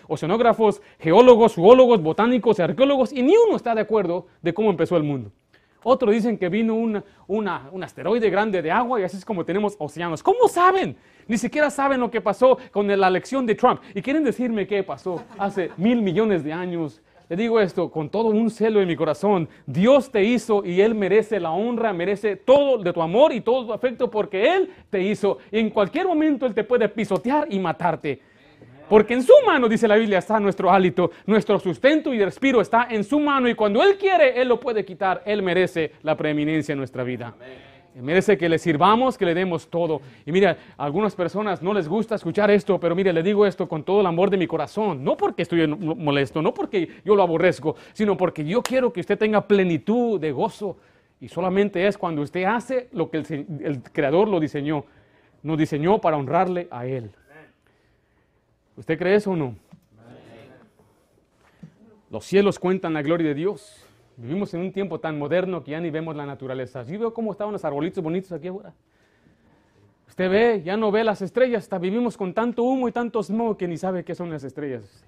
oceanógrafos, geólogos, zoólogos, botánicos, arqueólogos, y ni uno está de acuerdo de cómo empezó el mundo. Otros dicen que vino un asteroide grande de agua y así es como tenemos océanos. ¿Cómo saben? Ni siquiera saben lo que pasó con la elección de Trump. Y quieren decirme qué pasó hace mil millones de años le digo esto con todo un celo en mi corazón. Dios te hizo y Él merece la honra, merece todo de tu amor y todo tu afecto porque Él te hizo. Y en cualquier momento Él te puede pisotear y matarte. Porque en su mano, dice la Biblia, está nuestro hálito, nuestro sustento y respiro está en su mano. Y cuando Él quiere, Él lo puede quitar. Él merece la preeminencia en nuestra vida. Merece que le sirvamos, que le demos todo. Y mira, a algunas personas no les gusta escuchar esto, pero mire, le digo esto con todo el amor de mi corazón. No porque estoy molesto, no porque yo lo aborrezco, sino porque yo quiero que usted tenga plenitud de gozo. Y solamente es cuando usted hace lo que el, el Creador lo diseñó. Nos diseñó para honrarle a Él. ¿Usted cree eso o no? Los cielos cuentan la gloria de Dios. Vivimos en un tiempo tan moderno que ya ni vemos la naturaleza. Yo veo cómo estaban los arbolitos bonitos aquí ahora. Usted ve, ya no ve las estrellas, hasta vivimos con tanto humo y tanto smog que ni sabe qué son las estrellas.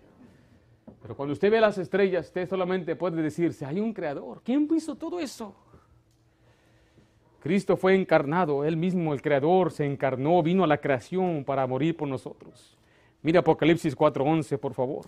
Pero cuando usted ve las estrellas, usted solamente puede decirse, hay un creador. ¿Quién hizo todo eso? Cristo fue encarnado, Él mismo, el creador, se encarnó, vino a la creación para morir por nosotros. Mira Apocalipsis 4:11, por favor.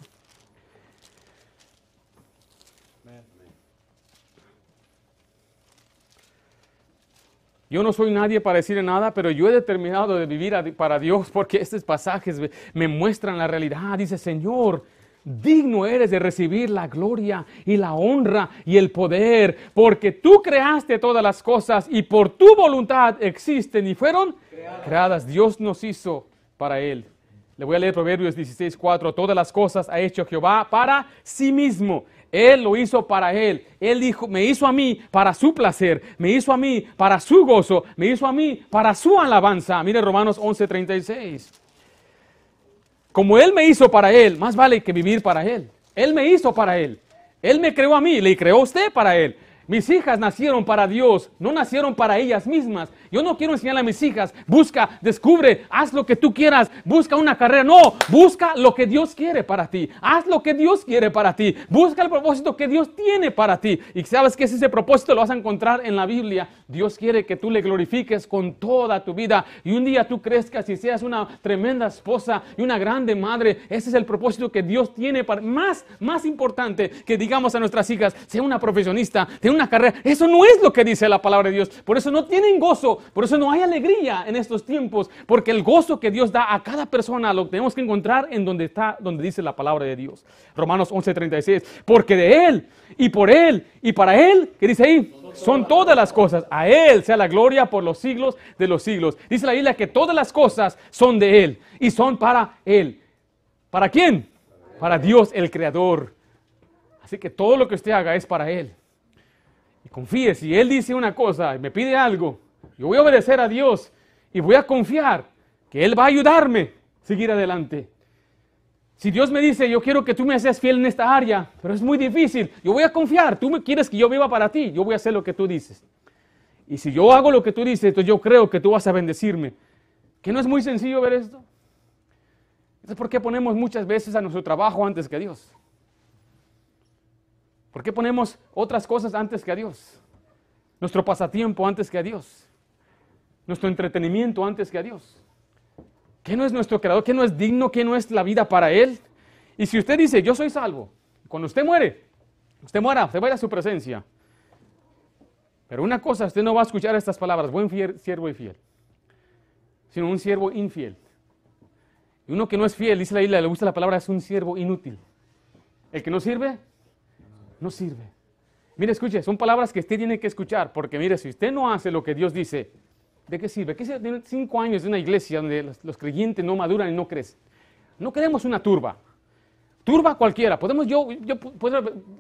Yo no soy nadie para decirle nada, pero yo he determinado de vivir para Dios porque estos pasajes me muestran la realidad. Dice, Señor, digno eres de recibir la gloria y la honra y el poder, porque tú creaste todas las cosas y por tu voluntad existen y fueron creadas. Dios nos hizo para Él. Le voy a leer Proverbios 16, 4. Todas las cosas ha hecho Jehová para sí mismo él lo hizo para Él. Él dijo, me hizo a mí para su placer, me hizo a mí para su gozo, me hizo a mí para su alabanza. Mire Romanos 11:36. Como Él me hizo para Él, más vale que vivir para Él. Él me hizo para Él. Él me creó a mí, le creó a usted para Él. Mis hijas nacieron para Dios, no nacieron para ellas mismas. Yo no quiero enseñarle a mis hijas, busca, descubre, haz lo que tú quieras, busca una carrera. No, busca lo que Dios quiere para ti. Haz lo que Dios quiere para ti. Busca el propósito que Dios tiene para ti. Y sabes que ese propósito lo vas a encontrar en la Biblia. Dios quiere que tú le glorifiques con toda tu vida. Y un día tú crezcas y seas una tremenda esposa y una grande madre. Ese es el propósito que Dios tiene para... Más, más importante que digamos a nuestras hijas, sea una profesionista, una carrera. Eso no es lo que dice la palabra de Dios. Por eso no tienen gozo, por eso no hay alegría en estos tiempos, porque el gozo que Dios da a cada persona lo tenemos que encontrar en donde está, donde dice la palabra de Dios. Romanos 11:36, porque de Él y por Él y para Él, ¿qué dice ahí? Son todas las cosas. A Él sea la gloria por los siglos de los siglos. Dice la Biblia que todas las cosas son de Él y son para Él. ¿Para quién? Para Dios el Creador. Así que todo lo que usted haga es para Él. Y confíe, si Él dice una cosa y me pide algo, yo voy a obedecer a Dios y voy a confiar que Él va a ayudarme a seguir adelante. Si Dios me dice, yo quiero que tú me seas fiel en esta área, pero es muy difícil, yo voy a confiar, tú me quieres que yo viva para ti, yo voy a hacer lo que tú dices. Y si yo hago lo que tú dices, entonces yo creo que tú vas a bendecirme. ¿Que no es muy sencillo ver esto? Entonces, ¿por qué ponemos muchas veces a nuestro trabajo antes que a Dios? ¿Por qué ponemos otras cosas antes que a Dios? Nuestro pasatiempo antes que a Dios. Nuestro entretenimiento antes que a Dios. ¿Qué no es nuestro creador? ¿Qué no es digno? ¿Qué no es la vida para Él? Y si usted dice, yo soy salvo, cuando usted muere, usted muera, usted vaya a su presencia. Pero una cosa, usted no va a escuchar estas palabras, buen siervo y fiel, sino un siervo infiel. Y uno que no es fiel, dice la Biblia, le gusta la palabra, es un siervo inútil. El que no sirve, no sirve. Mire, escuche, son palabras que usted tiene que escuchar, porque mire, si usted no hace lo que Dios dice, ¿de qué sirve? ¿Qué sirve cinco años de una iglesia donde los, creyentes no maduran y no crecen? No queremos una turba. Turba cualquiera. Podemos yo, yo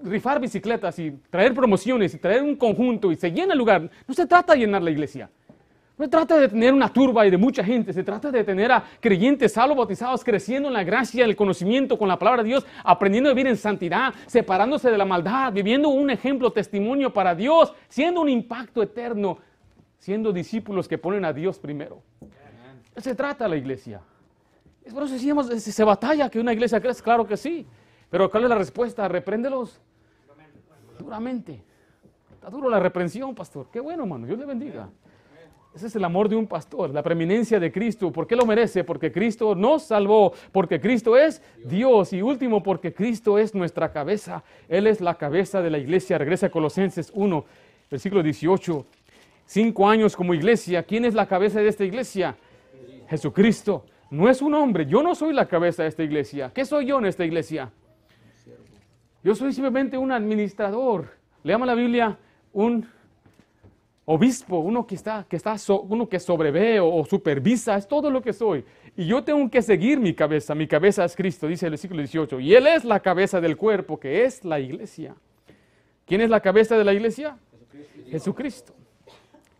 rifar bicicletas y traer promociones y traer un conjunto y se llena el lugar. No se trata de llenar la iglesia. No se trata de tener una turba y de mucha gente, se trata de tener a creyentes salvo bautizados creciendo en la gracia, en el conocimiento con la palabra de Dios, aprendiendo a vivir en santidad, separándose de la maldad, viviendo un ejemplo, testimonio para Dios, siendo un impacto eterno, siendo discípulos que ponen a Dios primero. Se trata la iglesia. Es por eso decíamos, se batalla que una iglesia crezca, claro que sí. Pero ¿cuál es la respuesta? Repréndelos duramente. Está duro la reprensión, pastor. Qué bueno, hermano. Dios le bendiga. Ese es el amor de un pastor, la preeminencia de Cristo. ¿Por qué lo merece? Porque Cristo nos salvó, porque Cristo es Dios y último, porque Cristo es nuestra cabeza. Él es la cabeza de la iglesia. Regresa a Colosenses 1, versículo 18. Cinco años como iglesia. ¿Quién es la cabeza de esta iglesia? Jesucristo. No es un hombre. Yo no soy la cabeza de esta iglesia. ¿Qué soy yo en esta iglesia? Yo soy simplemente un administrador. Le llama la Biblia un obispo, uno que está, que está uno que sobrevé o, supervisa, es todo lo que soy. Y yo tengo que seguir mi cabeza, mi cabeza es Cristo, dice el versículo 18. Y Él es la cabeza del cuerpo, que es la iglesia. ¿Quién es la cabeza de la iglesia? Jesucristo.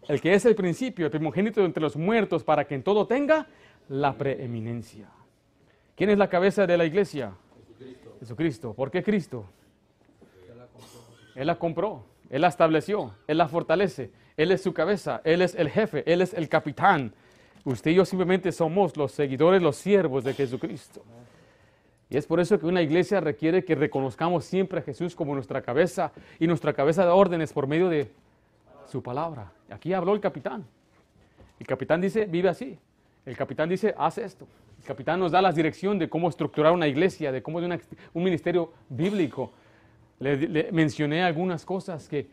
El que es el principio, el primogénito entre los muertos, para que en todo tenga la preeminencia. ¿Quién es la cabeza de la iglesia? Jesucristo. Jesucristo. ¿Por qué Cristo? Él la compró, Él la estableció, Él la fortalece. Él es su cabeza, Él es el jefe, Él es el capitán. Usted y yo simplemente somos los seguidores, los siervos de Jesucristo. Y es por eso que una iglesia requiere que reconozcamos siempre a Jesús como nuestra cabeza y nuestra cabeza de órdenes por medio de su palabra. Aquí habló el capitán. El capitán dice, vive así. El capitán dice, haz esto. El capitán nos da la dirección de cómo estructurar una iglesia, de cómo de un ministerio bíblico. le mencioné algunas cosas que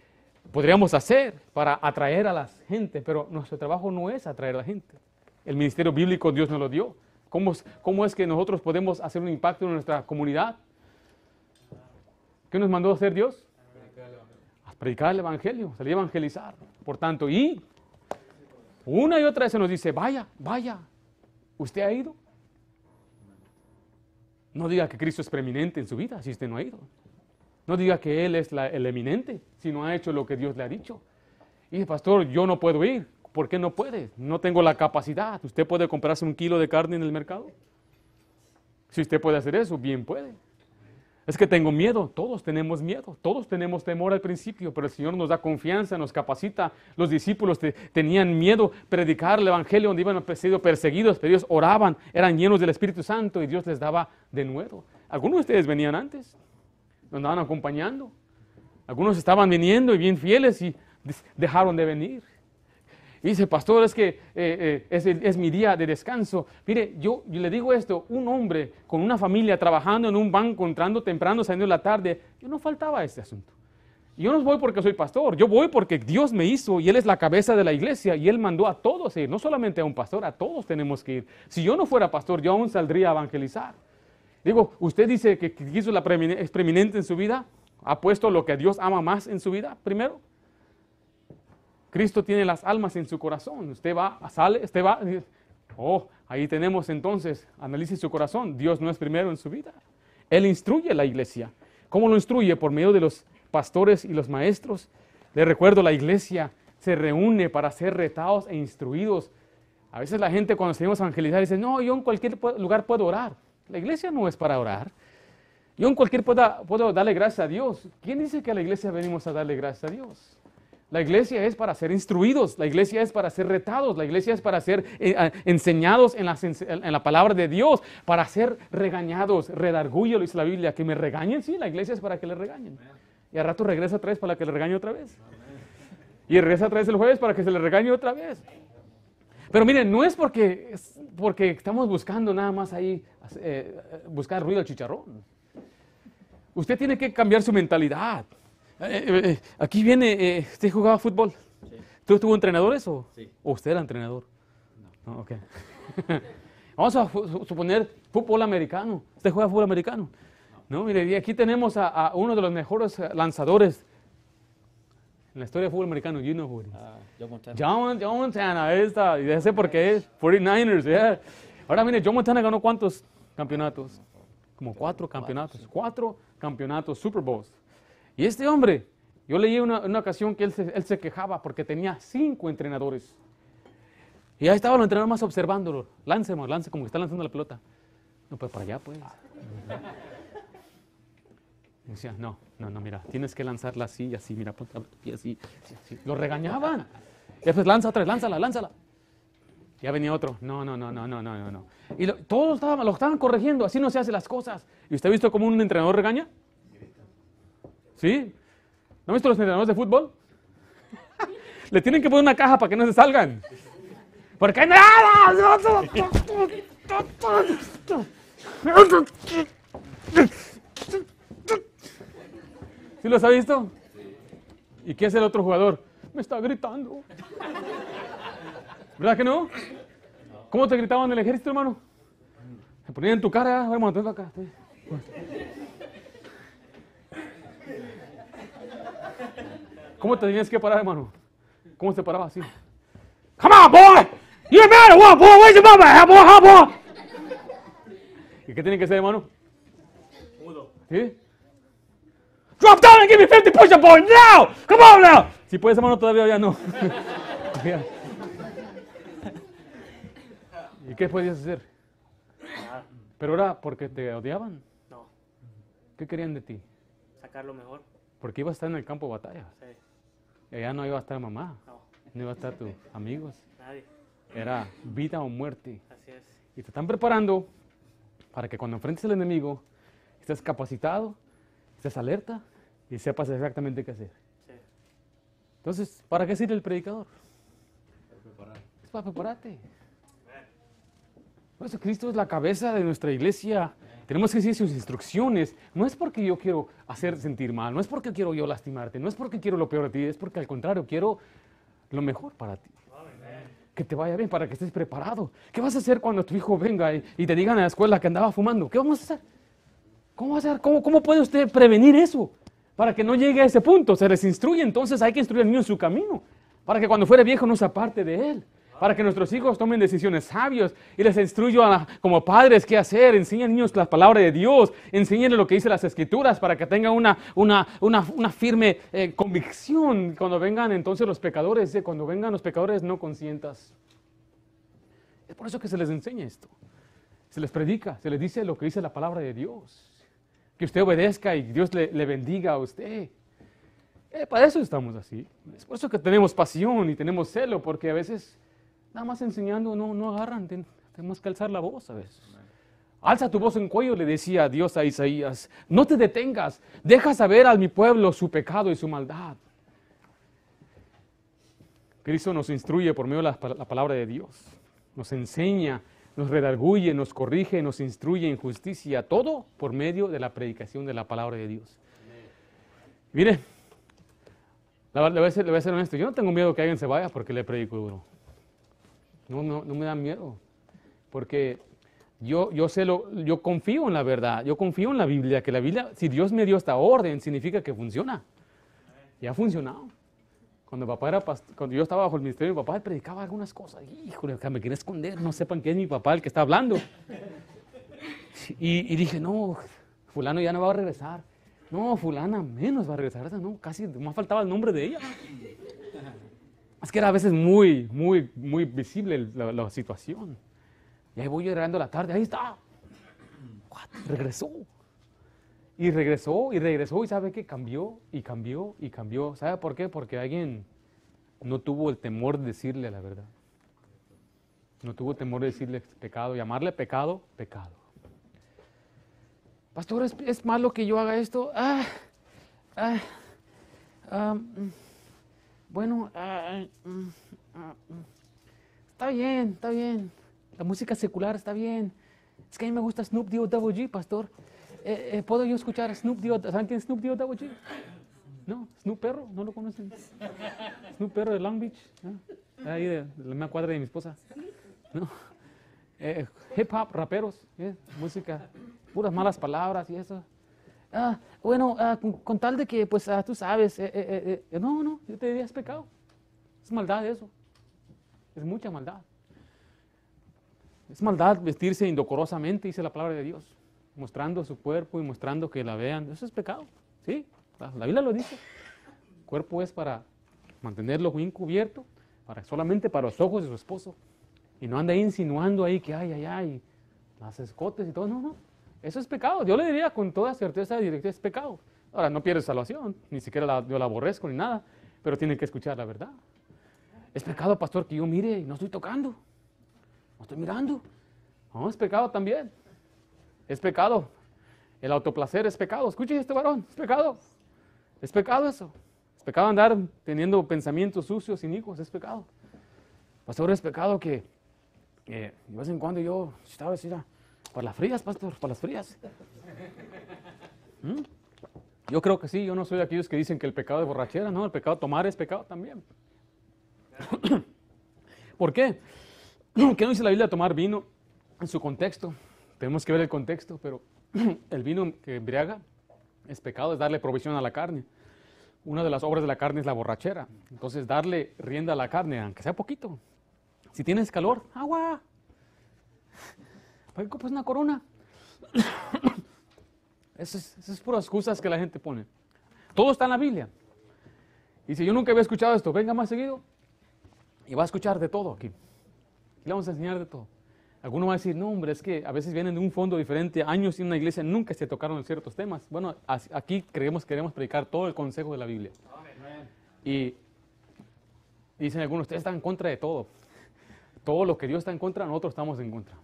podríamos hacer para atraer a la gente, pero nuestro trabajo no es atraer a la gente. El ministerio bíblico Dios nos lo dio. ¿Cómo, cómo es que nosotros podemos hacer un impacto en nuestra comunidad? ¿Qué nos mandó a hacer Dios? Predicar el Evangelio, salir a evangelizar. Por tanto, y una y otra vez se nos dice, vaya, vaya, ¿usted ha ido? No diga que Cristo es preeminente en su vida si usted no ha ido. No diga que Él es el eminente, si no ha hecho lo que Dios le ha dicho. Y dice, pastor, yo no puedo ir. ¿Por qué no puede? No tengo la capacidad. ¿Usted puede comprarse un kilo de carne en el mercado? Si usted puede hacer eso, bien puede. Es que tengo miedo, todos tenemos miedo, todos tenemos temor al principio, pero el Señor nos da confianza, nos capacita. Los discípulos tenían miedo predicar el Evangelio donde iban sido perseguidos, pero ellos oraban, eran llenos del Espíritu Santo y Dios les daba de nuevo. Algunos de ustedes venían antes, nos andaban acompañando. Algunos estaban viniendo y bien fieles y dejaron de venir. Y dice, pastor, es que eh, eh, es, mi día de descanso. Mire, yo, le digo esto, un hombre con una familia trabajando en un banco, entrando temprano, saliendo en la tarde, yo no faltaba a este asunto. Yo no voy porque soy pastor, yo voy porque Dios me hizo y Él es la cabeza de la iglesia y Él mandó a todos ir, no solamente a un pastor, a todos tenemos que ir. Si yo no fuera pastor, yo aún saldría a evangelizar. Digo, usted dice que quiso la preeminente en su vida, ha puesto lo que Dios ama más en su vida primero. Cristo tiene las almas en su corazón. Usted va, sale, usted va. Oh, ahí tenemos entonces, analice su corazón. Dios no es primero en su vida. Él instruye a la iglesia. ¿Cómo lo instruye? Por medio de los pastores y los maestros. Le recuerdo, la iglesia se reúne para ser retados e instruidos. A veces la gente cuando salimos a evangelizar dice, no, yo en cualquier lugar puedo orar. La iglesia no es para orar. Yo en cualquier puedo, puedo darle gracias a Dios. ¿Quién dice que a la iglesia venimos a darle gracias a Dios? La iglesia es para ser instruidos, la iglesia es para ser retados, la iglesia es para ser eh, enseñados en la, palabra de Dios, para ser regañados. Redargullo, dice la Biblia, que me regañen, sí, la iglesia es para que le regañen. Y al rato regresa otra vez para que le regañe otra vez. Y regresa otra vez el jueves para que se le regañe otra vez. Pero miren, no es porque, porque estamos buscando nada más ahí, eh, buscar ruido al chicharrón. Usted tiene que cambiar su mentalidad. Eh, eh, eh, aquí viene, ¿usted jugaba fútbol? Sí. ¿Tú tuvo entrenadores o, sí. o usted era entrenador? No. no okay. Vamos a suponer fútbol americano. ¿Usted juega fútbol americano? No, mire, y aquí tenemos a, uno de los mejores lanzadores en la historia de fútbol americano. You know who it is. Uh, John Montana. John, John Montana, ahí está. Y ya sé por qué es. 49ers, yeah. Ahora mire, John Montana ganó cuántos campeonatos? Como cuatro campeonatos. Cuatro campeonatos Super Bowls. Y este hombre, yo leí una, una ocasión que él se, quejaba porque tenía cinco entrenadores. Y ahí estaba el entrenador más observándolo. Láncemos, lance como que está lanzando la pelota. No, pues para allá, pues. Y decía, no, no, no, mira, tienes que lanzarla así, así, mira, y así, así, así. Lo regañaban. Y después lanza otra vez, lánzala, lánzala. Ya venía otro, no, no, no, no, no, no, no. Y todos estaban, lo estaban corrigiendo, así no se hacen las cosas. ¿Y usted ha visto cómo un entrenador regaña? ¿Sí? ¿No han visto los entrenadores de fútbol? Le tienen que poner una caja para que no se salgan. Porque nada. ¿Sí los ha visto? ¿Y qué hace el otro jugador? Me está gritando. ¿Verdad que no? ¿Cómo te gritaban en el ejército, hermano? Se ponían en tu cara, vamos, acá. ¿Cómo te tenías que parar, hermano? ¿Cómo se paraba así? Come on, boy! You're mad what, boy? Where's your mama boy? boy? ¿Y qué tiene que ser, hermano? Mudo. ¿Sí? Drop down and give me 50 push-up, boy, now! Come on now! Si puedes, hermano, todavía ya no. ¿Y qué podías hacer? Pero era porque te odiaban. No. ¿Qué querían de ti? Sacar lo mejor. Porque ibas a estar en el campo de batalla. Sí. Y allá no iba a estar mamá. No. No iba a estar tus amigos. Nadie. Era vida o muerte. Así es. Y te están preparando para que cuando enfrentes al enemigo estés capacitado, estés alerta y sepas exactamente qué hacer. Sí. Entonces, ¿para qué sirve el predicador? Para preparar. Es para prepararte. Por eso Cristo es la cabeza de nuestra iglesia. Tenemos que seguir sus instrucciones. No es porque yo quiero hacer sentir mal, no es porque quiero yo lastimarte, no es porque quiero lo peor de ti, es porque al contrario quiero lo mejor para ti. Que te vaya bien, para que estés preparado. ¿Qué vas a hacer cuando tu hijo venga y, te digan a la escuela que andaba fumando? ¿Qué vamos a hacer? ¿Cómo, hacer? ¿Cómo, ¿Cómo puede usted prevenir eso? Para que no llegue a ese punto. Se les instruye, entonces hay que instruir al niño en su camino. Para que cuando fuere viejo no se aparte de él para que nuestros hijos tomen decisiones sabias y les instruyo como padres qué hacer, enseñen niños la palabra de Dios, enseñen lo que dice las escrituras para que tengan una, una, una, firme eh, convicción cuando vengan entonces los pecadores, eh, cuando vengan los pecadores no consientas. Es por eso que se les enseña esto. Se les predica, se les dice lo que dice la palabra de Dios. que usted obedezca y Dios le, le bendiga a usted. Eh, para eso estamos así. Es por eso que tenemos pasión y tenemos celo, porque a veces nada más enseñando no, no agarran, tenemos que alzar la voz a veces. Alza tu voz en cuello, le decía Dios a Isaías. No te detengas, deja saber a mi pueblo su pecado y su maldad. Cristo nos instruye por medio de la, la palabra de Dios. Nos enseña, nos redarguye, nos corrige, nos instruye en justicia. Todo por medio de la predicación de la palabra de Dios. Mire, le voy, a ser, le voy a ser honesto. Yo no tengo miedo que alguien se vaya porque le predico duro. No, no, no me da miedo. Porque yo, yo, sé lo, yo confío en la verdad, yo confío en la Biblia, que la Biblia, si Dios me dio esta orden, significa que funciona. Y ha funcionado. Cuando, papá era cuando yo estaba bajo el ministerio, mi papá predicaba algunas cosas. Híjole, me quiere esconder, no sepan que es mi papá el que está hablando. Y, y, dije, no, fulano ya no va a regresar. No, fulana menos va a regresar. No, casi más faltaba el nombre de ella. Es que era a veces muy, muy, muy visible la, situación. Y ahí voy llegando la tarde, ahí está. Regresó. Y regresó y regresó y sabe que cambió y cambió y cambió. ¿Sabe por qué? Porque alguien no tuvo el temor de decirle la verdad. No tuvo temor de decirle pecado, llamarle pecado, pecado. Pastor, ¿es, malo que yo haga esto? Ah, ah, mm, bueno, mm. está bien, está bien. La música secular está bien. Es que a mí me gusta Snoop Dio Double G, pastor. Eh, eh, ¿Puedo yo escuchar Snoop Dio? ¿Saben quién es Snoop Dio Double G? ¿No? ¿Snoop Perro? ¿No lo conocen? ¿Snoop Perro de Long Beach? Ahí de, la misma cuadra de mi esposa. ¿No? Eh, hip hop, raperos, música, puras malas palabras y eso. Ah, bueno, ah, con, tal de que, pues, ah, tú sabes, no, no, yo te diría es pecado. Es maldad eso. Es mucha maldad. Es maldad vestirse indocorosamente, dice la palabra de Dios, mostrando su cuerpo y mostrando que la vean. Eso es pecado, ¿sí? La, Biblia lo dice. El cuerpo es para mantenerlo bien cubierto, para, solamente para los ojos de su esposo. Y no anda insinuando ahí que ay, ay, ay, las escotes y todo. No, no. Eso es pecado. Yo le diría con toda certeza directa, es pecado. Ahora, no pierde salvación, ni siquiera la, yo la aborrezco ni nada, pero tiene que escuchar la verdad. Es pecado, pastor, que yo mire y no estoy tocando. No estoy mirando. No, es pecado también. Es pecado. El autoplacer es pecado. Escuche este varón, es pecado. Es pecado eso. Es pecado andar teniendo pensamientos sucios, hijos. es pecado. Pastor, es pecado que, de vez en cuando yo estaba diciendo, para las frías, pastor, para las frías. ¿Mm? Yo creo que sí, yo no soy de aquellos que dicen que el pecado de borrachera, no, el pecado tomar es pecado también. ¿Por qué? ¿Qué no dice la Biblia tomar vino en su contexto? Tenemos que ver el contexto, pero el vino que embriaga es pecado, es darle provisión a la carne. Una de las obras de la carne es la borrachera. Entonces, darle rienda a la carne, aunque sea poquito. Si tienes calor, agua. ¿Para qué una corona? Esas, esas puras excusas que la gente pone. Todo está en la Biblia. Y si yo nunca había escuchado esto, venga más seguido y va a escuchar de todo aquí le vamos a enseñar de todo. Alguno va a decir, no, hombre, es que a veces vienen de un fondo diferente, años en una iglesia nunca se tocaron ciertos temas. Bueno, aquí creemos, queremos predicar todo el consejo de la Biblia. Y dicen algunos, ustedes están en contra de todo. Todo lo que Dios está en contra, nosotros estamos en contra.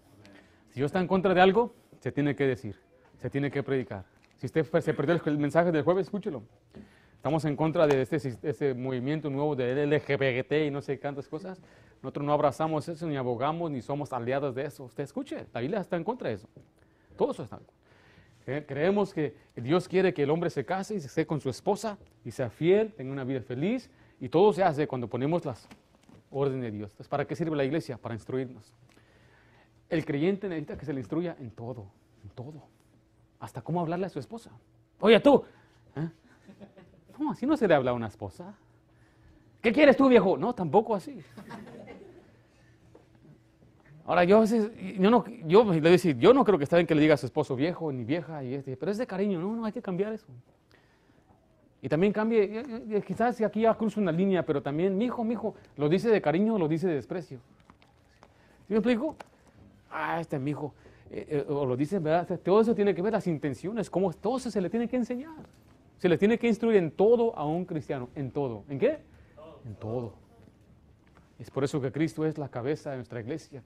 Si Dios está en contra de algo, se tiene que decir, se tiene que predicar. Si usted se perdió el mensaje del jueves, escúchelo. Estamos en contra de este, este movimiento nuevo de LGBT y no sé cuántas cosas. Nosotros no abrazamos eso, ni abogamos, ni somos aliados de eso. Usted escuche, la Biblia está en contra de eso. Todo eso está en contra. Creemos que Dios quiere que el hombre se case y se esté con su esposa y sea fiel, tenga una vida feliz. Y todo se hace cuando ponemos las órdenes de Dios. Entonces, ¿para qué sirve la iglesia? Para instruirnos. El creyente necesita que se le instruya en todo, en todo. Hasta cómo hablarle a su esposa. Oye, tú. ¿eh? No, así no se le habla a una esposa. ¿Qué quieres tú, viejo? No, tampoco así. Ahora, yo a veces, yo no, yo le decir, yo no creo que está bien que le diga a su esposo viejo ni vieja, y este, pero es de cariño, no, no, hay que cambiar eso. Y también cambie, quizás aquí ya cruzo una línea, pero también, mi hijo, mi hijo, lo dice de cariño o lo dice de desprecio. ¿Sí me explico? Ah, este mi hijo, eh, eh, o lo dicen, ¿verdad? Todo eso tiene que ver las intenciones, cómo todo eso se le tiene que enseñar. Se le tiene que instruir en todo a un cristiano, en todo. ¿En qué? En todo. Es por eso que Cristo es la cabeza de nuestra iglesia.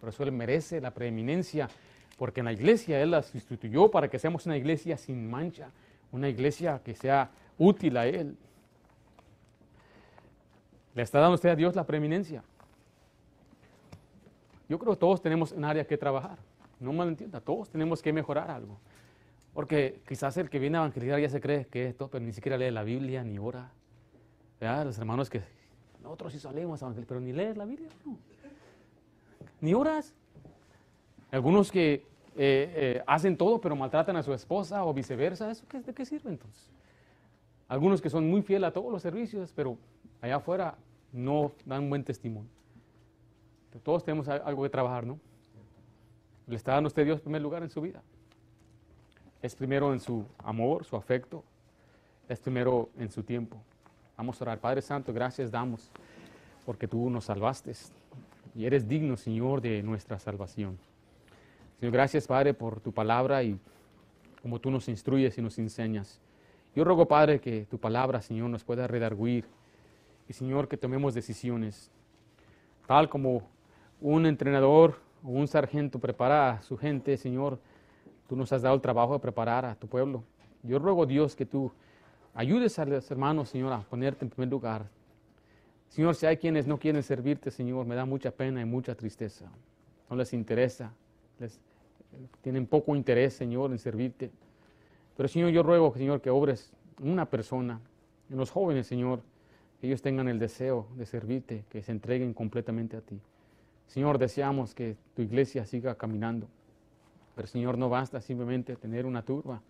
Por eso Él merece la preeminencia, porque en la iglesia Él la sustituyó para que seamos una iglesia sin mancha, una iglesia que sea útil a Él. ¿Le está dando usted a Dios la preeminencia? Yo creo que todos tenemos un área que trabajar. No me entienda, todos tenemos que mejorar algo. Porque quizás el que viene a evangelizar ya se cree que esto, pero ni siquiera lee la Biblia ni ora. Los hermanos que nosotros sí salimos a evangelizar, pero ni lees la Biblia, no. Ni oras. Algunos que eh, eh, hacen todo, pero maltratan a su esposa o viceversa, ¿eso qué, de qué sirve entonces? Algunos que son muy fieles a todos los servicios, pero allá afuera no dan buen testimonio. Todos tenemos algo que trabajar, ¿no? Le está dando usted Dios primer lugar en su vida. Es primero en su amor, su afecto. Es primero en su tiempo. Vamos a orar. Padre Santo, gracias damos porque tú nos salvaste y eres digno, Señor, de nuestra salvación. Señor, gracias, Padre, por tu palabra y como tú nos instruyes y nos enseñas. Yo ruego, Padre, que tu palabra, Señor, nos pueda redarguir y, Señor, que tomemos decisiones. Tal como un entrenador o un sargento prepara a su gente, Señor, tú nos has dado el trabajo de preparar a tu pueblo. Yo ruego, Dios, que tú ayudes a los hermanos, Señor, a ponerte en primer lugar. Señor, si hay quienes no quieren servirte, Señor, me da mucha pena y mucha tristeza. No les interesa, les, tienen poco interés, Señor, en servirte. Pero, Señor, yo ruego, Señor, que obres una persona, en los jóvenes, Señor, que ellos tengan el deseo de servirte, que se entreguen completamente a ti. Señor, deseamos que tu iglesia siga caminando. Pero Señor, no basta simplemente tener una turba.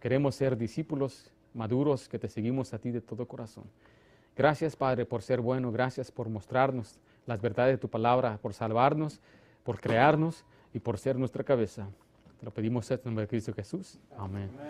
Queremos ser discípulos maduros que te seguimos a ti de todo corazón. Gracias, Padre, por ser bueno. Gracias por mostrarnos las verdades de tu palabra, por salvarnos, por crearnos y por ser nuestra cabeza. Te lo pedimos en nombre de Cristo Jesús. Amén.